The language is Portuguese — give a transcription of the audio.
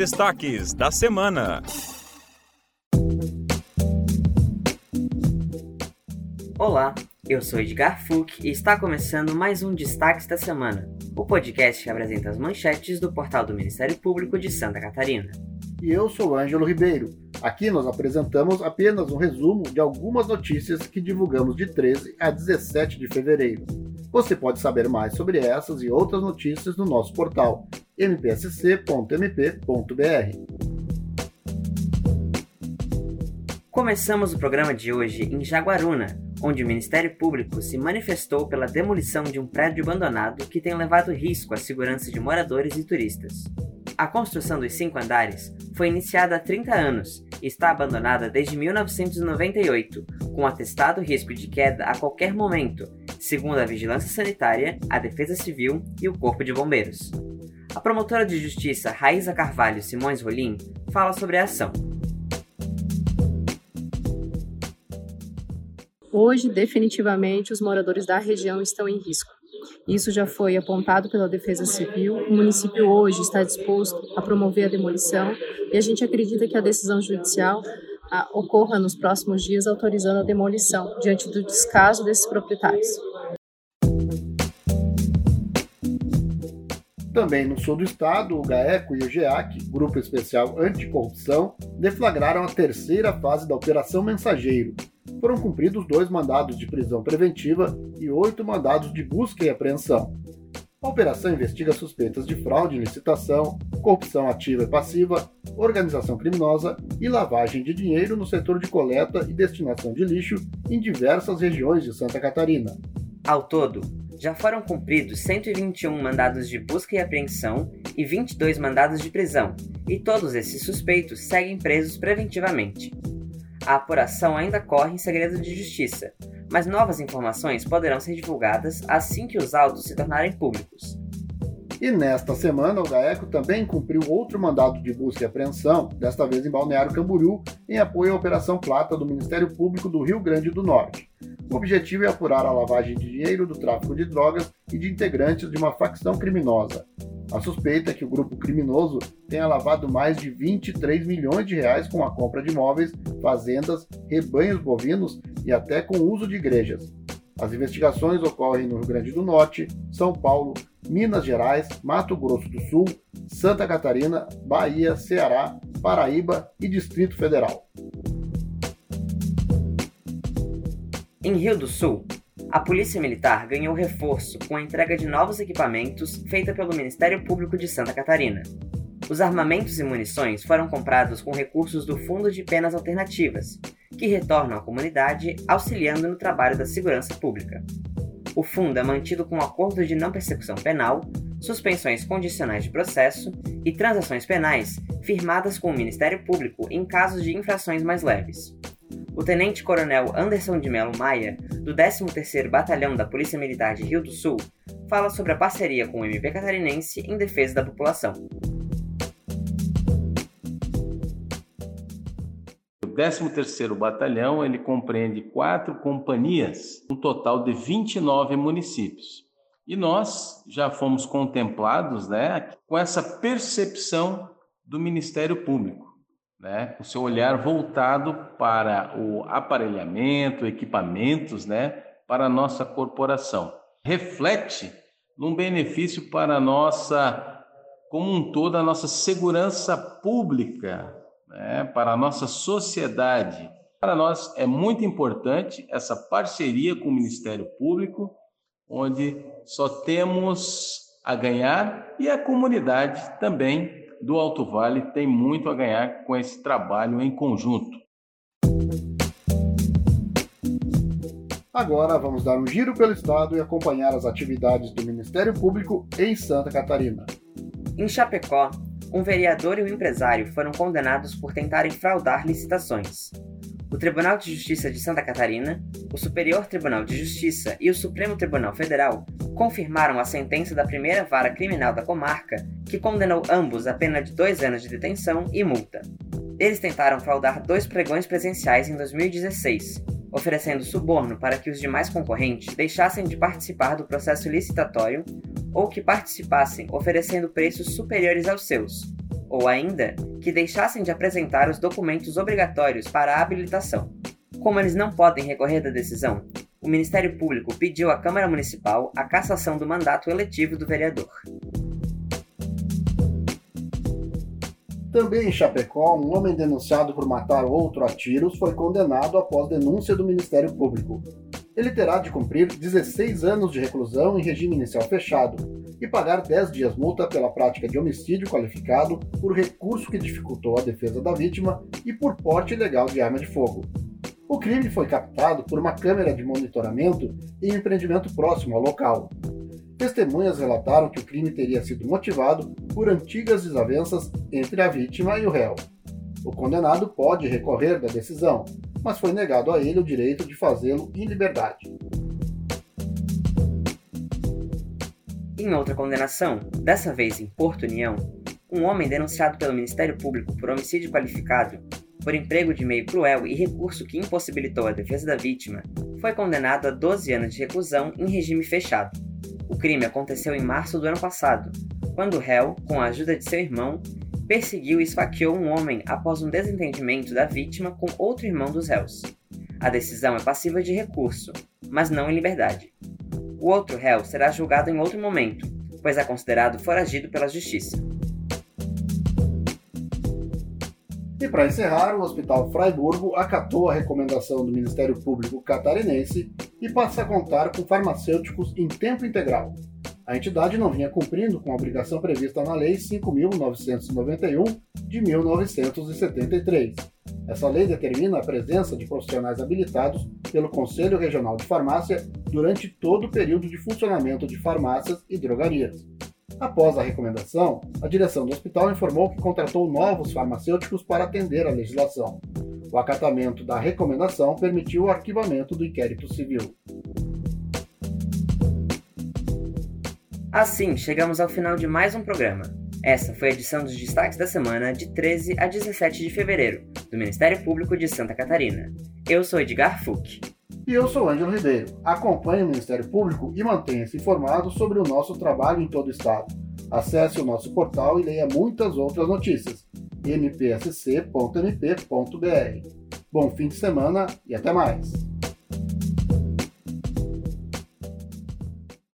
destaques da semana. Olá, eu sou Edgar Fuch e está começando mais um Destaques da Semana, o podcast que apresenta as manchetes do portal do Ministério Público de Santa Catarina. E eu sou Ângelo Ribeiro. Aqui nós apresentamos apenas um resumo de algumas notícias que divulgamos de 13 a 17 de fevereiro. Você pode saber mais sobre essas e outras notícias no nosso portal mpsc.mp.br. Começamos o programa de hoje em Jaguaruna, onde o Ministério Público se manifestou pela demolição de um prédio abandonado que tem levado risco à segurança de moradores e turistas. A construção dos cinco andares foi iniciada há 30 anos e está abandonada desde 1998, com atestado risco de queda a qualquer momento, segundo a Vigilância Sanitária, a Defesa Civil e o Corpo de Bombeiros. A promotora de justiça Raíza Carvalho Simões Rolim fala sobre a ação. Hoje, definitivamente, os moradores da região estão em risco. Isso já foi apontado pela Defesa Civil. O município hoje está disposto a promover a demolição e a gente acredita que a decisão judicial a, ocorra nos próximos dias, autorizando a demolição diante do descaso desses proprietários. Também no sul do estado, o GAECO e o GEAC, Grupo Especial Anticorrupção, deflagraram a terceira fase da Operação Mensageiro, foram cumpridos dois mandados de prisão preventiva e oito mandados de busca e apreensão. A operação investiga suspeitas de fraude em licitação, corrupção ativa e passiva, organização criminosa e lavagem de dinheiro no setor de coleta e destinação de lixo em diversas regiões de Santa Catarina. Ao todo, já foram cumpridos 121 mandados de busca e apreensão e 22 mandados de prisão, e todos esses suspeitos seguem presos preventivamente. A apuração ainda corre em segredo de justiça, mas novas informações poderão ser divulgadas assim que os autos se tornarem públicos. E nesta semana, o GAECO também cumpriu outro mandado de busca e apreensão, desta vez em Balneário Camboriú, em apoio à Operação Plata do Ministério Público do Rio Grande do Norte. O objetivo é apurar a lavagem de dinheiro do tráfico de drogas e de integrantes de uma facção criminosa. A suspeita é que o grupo criminoso tenha lavado mais de 23 milhões de reais com a compra de imóveis, fazendas, rebanhos bovinos e até com o uso de igrejas. As investigações ocorrem no Rio Grande do Norte, São Paulo, Minas Gerais, Mato Grosso do Sul, Santa Catarina, Bahia, Ceará, Paraíba e Distrito Federal. Em Rio do Sul, a Polícia Militar ganhou reforço com a entrega de novos equipamentos feita pelo Ministério Público de Santa Catarina. Os armamentos e munições foram comprados com recursos do Fundo de Penas Alternativas, que retornam à comunidade auxiliando no trabalho da segurança pública. O fundo é mantido com acordo de não persecução penal, suspensões condicionais de processo e transações penais firmadas com o Ministério Público em casos de infrações mais leves o tenente-coronel Anderson de Melo Maia, do 13º Batalhão da Polícia Militar de Rio do Sul, fala sobre a parceria com o MP catarinense em defesa da população. O 13º Batalhão ele compreende quatro companhias, um total de 29 municípios. E nós já fomos contemplados né, com essa percepção do Ministério Público né, o seu olhar voltado para o aparelhamento, equipamentos, né, para a nossa corporação. Reflete num benefício para a nossa, como um todo, a nossa segurança pública, né, para a nossa sociedade. Para nós é muito importante essa parceria com o Ministério Público, onde só temos a ganhar e a comunidade também do Alto Vale tem muito a ganhar com esse trabalho em conjunto. Agora vamos dar um giro pelo estado e acompanhar as atividades do Ministério Público em Santa Catarina. Em Chapecó, um vereador e um empresário foram condenados por tentarem fraudar licitações. O Tribunal de Justiça de Santa Catarina, o Superior Tribunal de Justiça e o Supremo Tribunal Federal confirmaram a sentença da primeira vara criminal da comarca, que condenou ambos a pena de dois anos de detenção e multa. Eles tentaram fraudar dois pregões presenciais em 2016, oferecendo suborno para que os demais concorrentes deixassem de participar do processo licitatório ou que participassem oferecendo preços superiores aos seus. ou ainda que deixassem de apresentar os documentos obrigatórios para a habilitação. Como eles não podem recorrer da decisão, o Ministério Público pediu à Câmara Municipal a cassação do mandato eletivo do vereador. Também em Chapecó, um homem denunciado por matar outro a tiros foi condenado após denúncia do Ministério Público. Ele terá de cumprir 16 anos de reclusão em regime inicial fechado e pagar 10 dias multa pela prática de homicídio qualificado por recurso que dificultou a defesa da vítima e por porte ilegal de arma de fogo. O crime foi captado por uma câmera de monitoramento em empreendimento próximo ao local. Testemunhas relataram que o crime teria sido motivado por antigas desavenças entre a vítima e o réu. O condenado pode recorrer da decisão, mas foi negado a ele o direito de fazê-lo em liberdade. Em outra condenação, dessa vez em Porto União, um homem denunciado pelo Ministério Público por homicídio qualificado por emprego de meio cruel e recurso que impossibilitou a defesa da vítima, foi condenado a 12 anos de reclusão em regime fechado. O crime aconteceu em março do ano passado, quando o réu, com a ajuda de seu irmão, perseguiu e esfaqueou um homem após um desentendimento da vítima com outro irmão dos réus. A decisão é passiva de recurso, mas não em liberdade. O outro réu será julgado em outro momento, pois é considerado foragido pela justiça. E para encerrar, o Hospital Freiburgo acatou a recomendação do Ministério Público catarinense e passa a contar com farmacêuticos em tempo integral. A entidade não vinha cumprindo com a obrigação prevista na Lei 5.991 de 1973. Essa lei determina a presença de profissionais habilitados pelo Conselho Regional de Farmácia durante todo o período de funcionamento de farmácias e drogarias. Após a recomendação, a direção do hospital informou que contratou novos farmacêuticos para atender à legislação. O acatamento da recomendação permitiu o arquivamento do inquérito civil. Assim, chegamos ao final de mais um programa. Essa foi a edição dos destaques da semana de 13 a 17 de fevereiro, do Ministério Público de Santa Catarina. Eu sou Edgar Fuch. E eu sou Ângelo Ribeiro. Acompanhe o Ministério Público e mantenha-se informado sobre o nosso trabalho em todo o estado. Acesse o nosso portal e leia muitas outras notícias. mpsc.mp.br. Bom fim de semana e até mais!